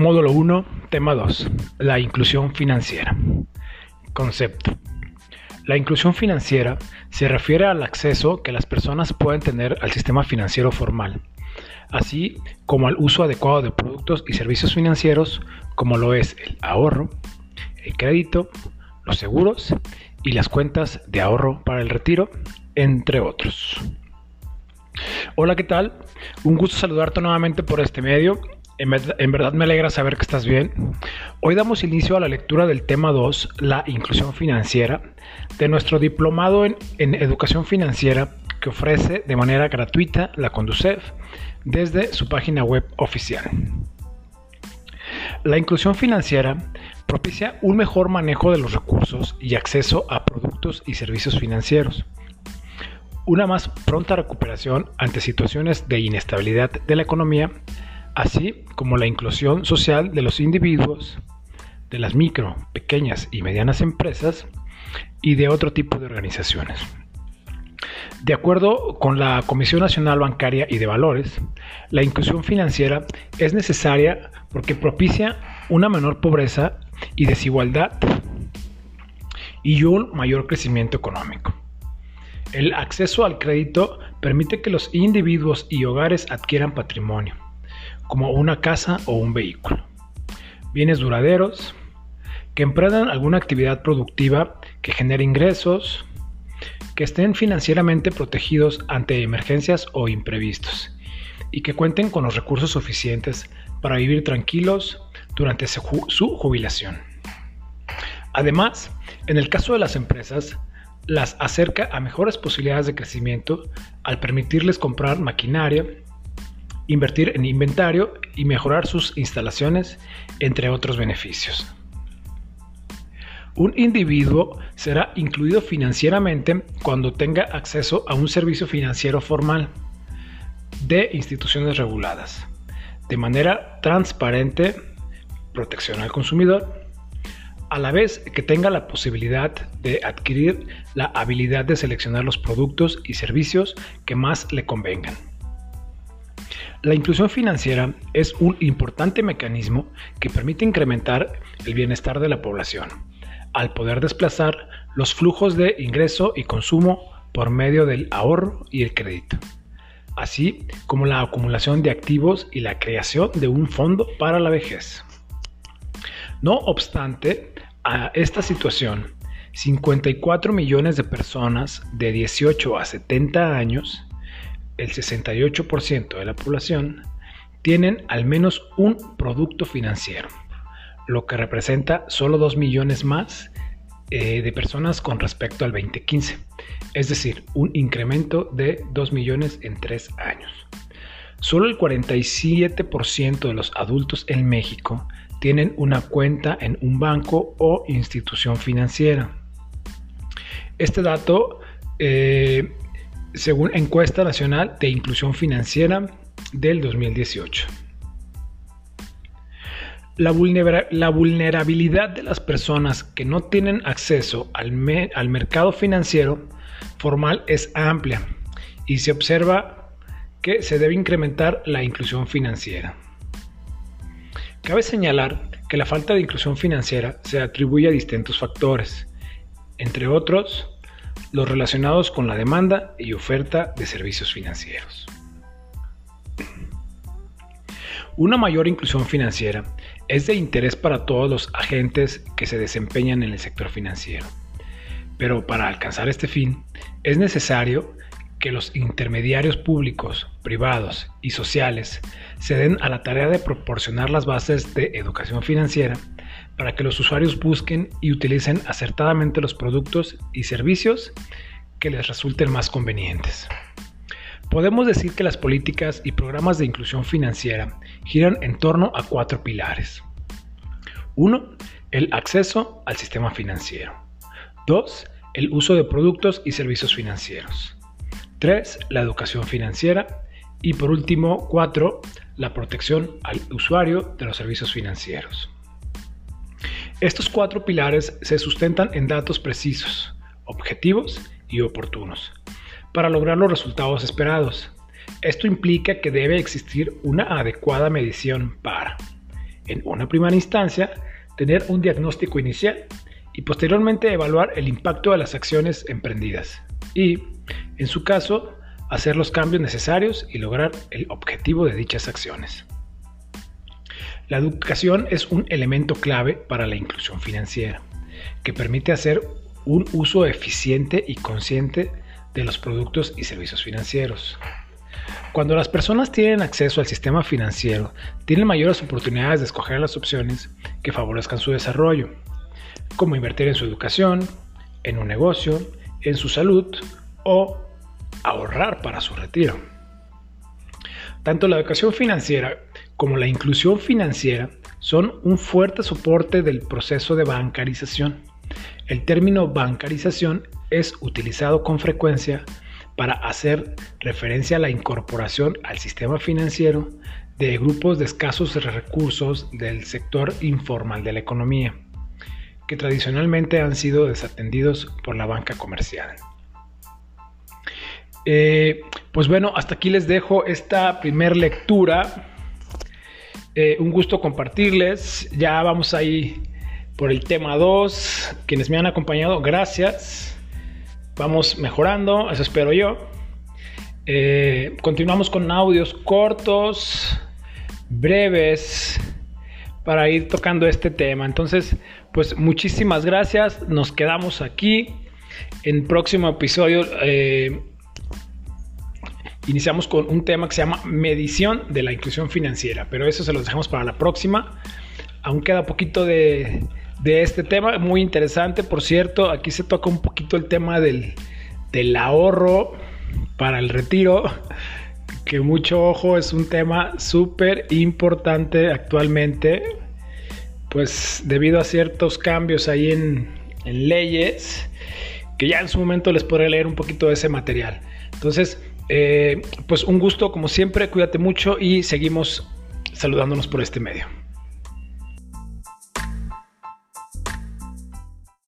Módulo 1, tema 2. La inclusión financiera. Concepto. La inclusión financiera se refiere al acceso que las personas pueden tener al sistema financiero formal, así como al uso adecuado de productos y servicios financieros como lo es el ahorro, el crédito, los seguros y las cuentas de ahorro para el retiro, entre otros. Hola, ¿qué tal? Un gusto saludarte nuevamente por este medio en verdad me alegra saber que estás bien. Hoy damos inicio a la lectura del tema 2, la inclusión financiera, de nuestro diplomado en, educación financiera que ofrece de manera gratuita la Conducef desde su página web oficial. La inclusión financiera propicia un mejor manejo de los recursos y acceso a productos y servicios financieros, una más pronta recuperación ante situaciones de inestabilidad de la economía, así como la inclusión social de los individuos, de las micro, pequeñas y medianas empresas y de otro tipo de organizaciones. De acuerdo con la Comisión Nacional Bancaria y de Valores, la inclusión financiera es necesaria porque propicia una menor pobreza y desigualdad y un mayor crecimiento económico. El acceso al crédito permite que los individuos y hogares adquieran patrimonio, como una casa o un vehículo. Bienes duraderos, que emprendan alguna actividad productiva que genere ingresos, que estén financieramente protegidos ante emergencias o imprevistos y que cuenten con los recursos suficientes para vivir tranquilos durante su jubilación. Además, en el caso de las empresas, las acerca a mejores posibilidades de crecimiento al permitirles comprar maquinaria, invertir en inventario y mejorar sus instalaciones, entre otros beneficios. Un individuo será incluido financieramente cuando tenga acceso a un servicio financiero formal de instituciones reguladas, de manera transparente, protección al consumidor, a la vez que tenga la posibilidad de adquirir la habilidad de seleccionar los productos y servicios que más le convengan. La inclusión financiera es un importante mecanismo que permite incrementar el bienestar de la población, al poder desplazar los flujos de ingreso y consumo por medio del ahorro y el crédito, así como la acumulación de activos y la creación de un fondo para la vejez. No obstante, a esta situación, 54 millones de personas de 18 a 70 años el 68% de la población tienen al menos un producto financiero, lo que representa solo 2 millones más eh, de personas con respecto al 2015, es decir, un incremento de 2 millones en 3 años. Solo el 47% de los adultos en México tienen una cuenta en un banco o institución financiera. Este dato eh, según encuesta nacional de inclusión financiera del 2018. La, vulnerabilidad de las personas que no tienen acceso al, mercado financiero formal es amplia y se observa que se debe incrementar la inclusión financiera. Cabe señalar que la falta de inclusión financiera se atribuye a distintos factores, entre otros los relacionados con la demanda y oferta de servicios financieros. Una mayor inclusión financiera es de interés para todos los agentes que se desempeñan en el sector financiero. Pero para alcanzar este fin es necesario que los intermediarios públicos, privados y sociales se den a la tarea de proporcionar las bases de educación financiera para que los usuarios busquen y utilicen acertadamente los productos y servicios que les resulten más convenientes. Podemos decir que las políticas y programas de inclusión financiera giran en torno a cuatro pilares. 1. El acceso al sistema financiero. 2. El uso de productos y servicios financieros. 3. La educación financiera. Y por último, 4. La protección al usuario de los servicios financieros. Estos cuatro pilares se sustentan en datos precisos, objetivos y oportunos para lograr los resultados esperados. Esto implica que debe existir una adecuada medición para en una primera instancia, tener un diagnóstico inicial y posteriormente evaluar el impacto de las acciones emprendidas y, en su caso, hacer los cambios necesarios y lograr el objetivo de dichas acciones. La educación es un elemento clave para la inclusión financiera, que permite hacer un uso eficiente y consciente de los productos y servicios financieros. Cuando las personas tienen acceso al sistema financiero, tienen mayores oportunidades de escoger las opciones que favorezcan su desarrollo, como invertir en su educación, en un negocio, en su salud o ahorrar para su retiro. Tanto la educación financiera como la inclusión financiera son un fuerte soporte del proceso de bancarización. El término bancarización es utilizado con frecuencia para hacer referencia a la incorporación al sistema financiero de grupos de escasos recursos del sector informal de la economía, que tradicionalmente han sido desatendidos por la banca comercial. Eh, pues bueno, hasta aquí les dejo esta primer lectura. Eh, un gusto compartirles. Ya vamos ahí por el tema 2. Quienes me han acompañado, gracias. Vamos mejorando, eso espero yo. Eh, continuamos con audios cortos, breves, para ir tocando este tema. Entonces, pues muchísimas gracias. Nos quedamos aquí. En próximo episodio eh, iniciamos con un tema que se llama medición de la inclusión financiera, pero eso se los dejamos para la próxima. Aún queda poquito de, este tema, muy interesante, por cierto, aquí se toca un poquito el tema del, del ahorro para el retiro, que mucho ojo es un tema súper importante actualmente, pues debido a ciertos cambios ahí en, en leyes, que ya en su momento les podré leer un poquito de ese material. Entonces, eh, pues un gusto como siempre, cuídate mucho y seguimos saludándonos por este medio.